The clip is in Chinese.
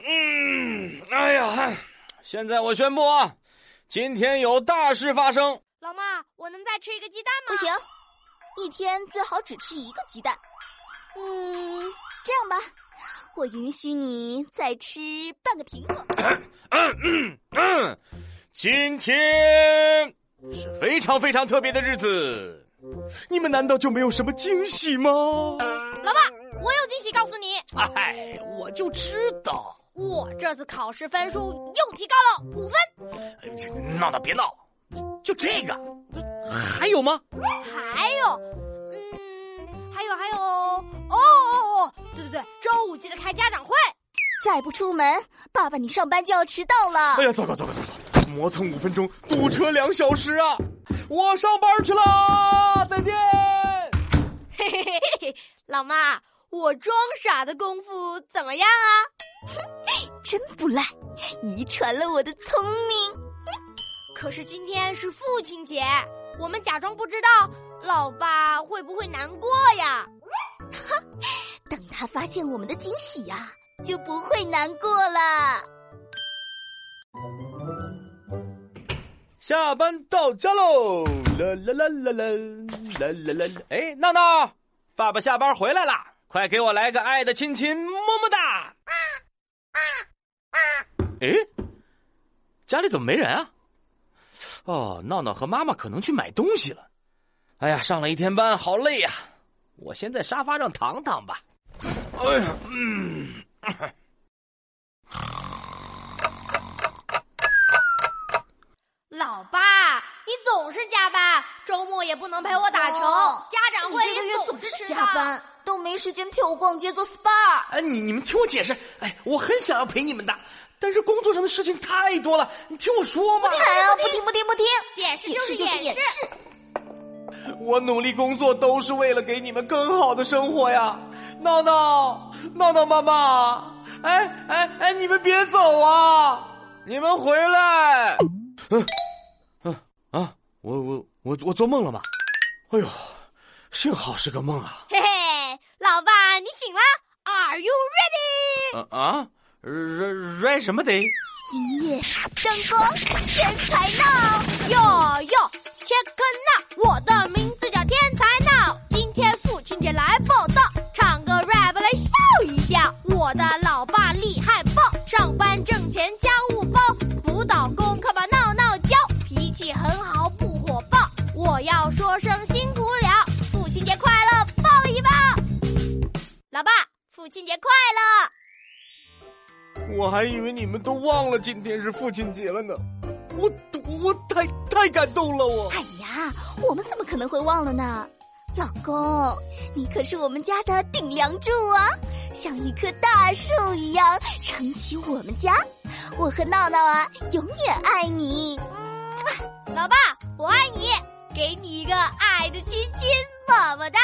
嗯，哎呀，现在我宣布啊，今天有大事发生。老妈，我能再吃一个鸡蛋吗？不行，一天最好只吃一个鸡蛋。嗯，这样吧，我允许你再吃半个苹果。嗯嗯嗯，今天。是非常非常特别的日子，你们难道就没有什么惊喜吗？老爸，我有惊喜告诉你。哎，我就知道，我这次考试分数又提高了五分。闹闹别闹，就这个，还有吗？还有，嗯，还有还有，哦哦哦，对对对，周五记得开家长会。再不出门，爸爸你上班就要迟到了。哎呀，糟糕糟糕糟糕！磨蹭五分钟，堵车两小时啊！我上班去了，再见。嘿嘿嘿嘿，老妈，我装傻的功夫怎么样啊？真不赖，遗传了我的聪明。可是今天是父亲节，我们假装不知道，老爸会不会难过呀？哈，等他发现我们的惊喜呀！就不会难过了。下班到家喽！啦啦啦啦啦啦啦啦！哎，闹闹，爸爸下班回来啦，快给我来个爱的亲亲，么么哒！啊。啊哎，家里怎么没人啊？哦，闹闹和妈妈可能去买东西了。哎呀，上了一天班，好累呀！我先在沙发上躺躺吧。哎呀，嗯。老爸，你总是加班，周末也不能陪我打球，家长会也总是加班，都没时间陪我逛街做 SPA。哎，你你们听我解释，哎，我很想要陪你们的，但是工作上的事情太多了，你听我说嘛。不听啊，不听不听不听，解释就是解释。我努力工作都是为了给你们更好的生活呀，闹闹闹闹妈妈。哎哎哎！你们别走啊！你们回来！嗯！我我我我做梦了吗？哎呦，幸好是个梦啊！嘿嘿，老爸，你醒了？Are you ready？啊啊！ready ready 什么得？音乐、灯光、天才闹哟哟，check now！我的名字叫天才闹，今天父亲节来报道，唱个 rap 来笑一笑，我的老爸厉害爆。上班挣钱家父亲节快乐！我还以为你们都忘了今天是父亲节了呢，我我太太感动了我。哎呀，我们怎么可能会忘了呢？老公，你可是我们家的顶梁柱啊，像一棵大树一样撑起我们家。我和闹闹啊，永远爱你。嗯老爸，我爱你，给你一个爱的亲亲，么么哒。